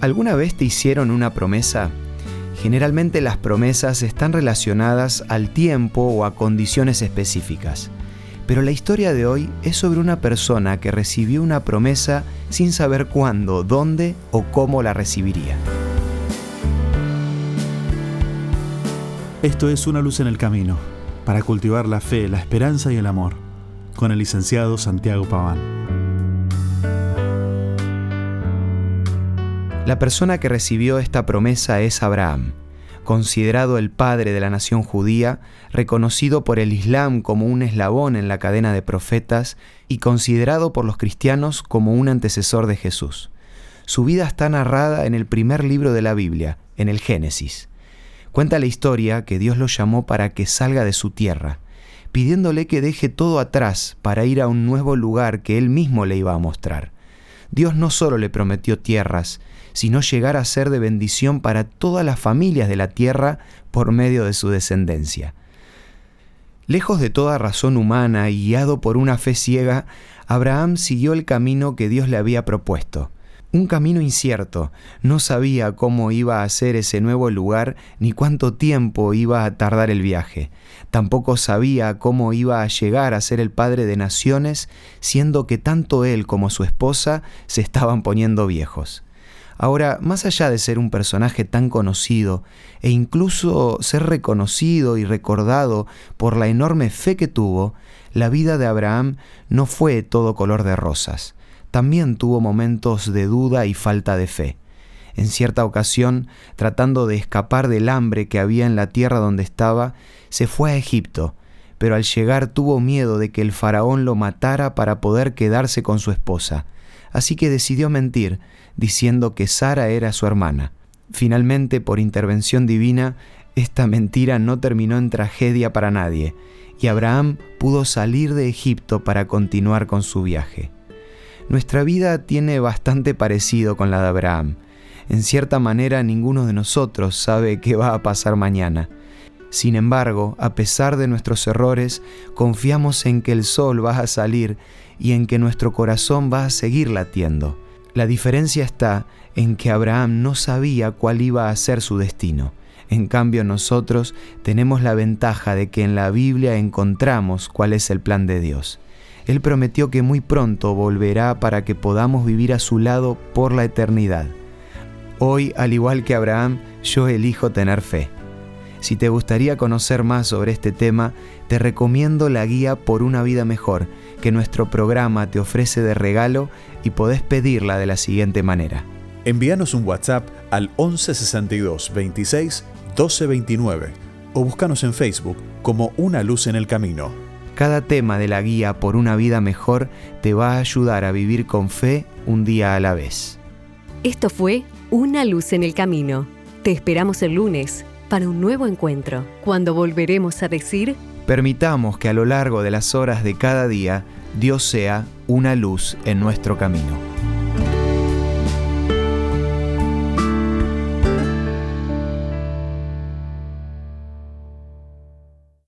¿Alguna vez te hicieron una promesa? Generalmente las promesas están relacionadas al tiempo o a condiciones específicas. Pero la historia de hoy es sobre una persona que recibió una promesa sin saber cuándo, dónde o cómo la recibiría. Esto es Una luz en el camino, para cultivar la fe, la esperanza y el amor, con el licenciado Santiago Paván. La persona que recibió esta promesa es Abraham, considerado el padre de la nación judía, reconocido por el Islam como un eslabón en la cadena de profetas y considerado por los cristianos como un antecesor de Jesús. Su vida está narrada en el primer libro de la Biblia, en el Génesis. Cuenta la historia que Dios lo llamó para que salga de su tierra, pidiéndole que deje todo atrás para ir a un nuevo lugar que él mismo le iba a mostrar. Dios no solo le prometió tierras, sino llegar a ser de bendición para todas las familias de la tierra por medio de su descendencia. Lejos de toda razón humana y guiado por una fe ciega, Abraham siguió el camino que Dios le había propuesto. Un camino incierto, no sabía cómo iba a ser ese nuevo lugar ni cuánto tiempo iba a tardar el viaje. Tampoco sabía cómo iba a llegar a ser el padre de naciones, siendo que tanto él como su esposa se estaban poniendo viejos. Ahora, más allá de ser un personaje tan conocido e incluso ser reconocido y recordado por la enorme fe que tuvo, la vida de Abraham no fue todo color de rosas. También tuvo momentos de duda y falta de fe. En cierta ocasión, tratando de escapar del hambre que había en la tierra donde estaba, se fue a Egipto, pero al llegar tuvo miedo de que el faraón lo matara para poder quedarse con su esposa así que decidió mentir, diciendo que Sara era su hermana. Finalmente, por intervención divina, esta mentira no terminó en tragedia para nadie, y Abraham pudo salir de Egipto para continuar con su viaje. Nuestra vida tiene bastante parecido con la de Abraham. En cierta manera ninguno de nosotros sabe qué va a pasar mañana. Sin embargo, a pesar de nuestros errores, confiamos en que el sol va a salir y en que nuestro corazón va a seguir latiendo. La diferencia está en que Abraham no sabía cuál iba a ser su destino. En cambio nosotros tenemos la ventaja de que en la Biblia encontramos cuál es el plan de Dios. Él prometió que muy pronto volverá para que podamos vivir a su lado por la eternidad. Hoy, al igual que Abraham, yo elijo tener fe. Si te gustaría conocer más sobre este tema, te recomiendo la guía Por una vida mejor que nuestro programa te ofrece de regalo y podés pedirla de la siguiente manera. Envíanos un WhatsApp al 1162 26 1229 o búscanos en Facebook como Una Luz en el Camino. Cada tema de la guía Por una vida mejor te va a ayudar a vivir con fe un día a la vez. Esto fue Una Luz en el Camino. Te esperamos el lunes para un nuevo encuentro, cuando volveremos a decir, permitamos que a lo largo de las horas de cada día Dios sea una luz en nuestro camino.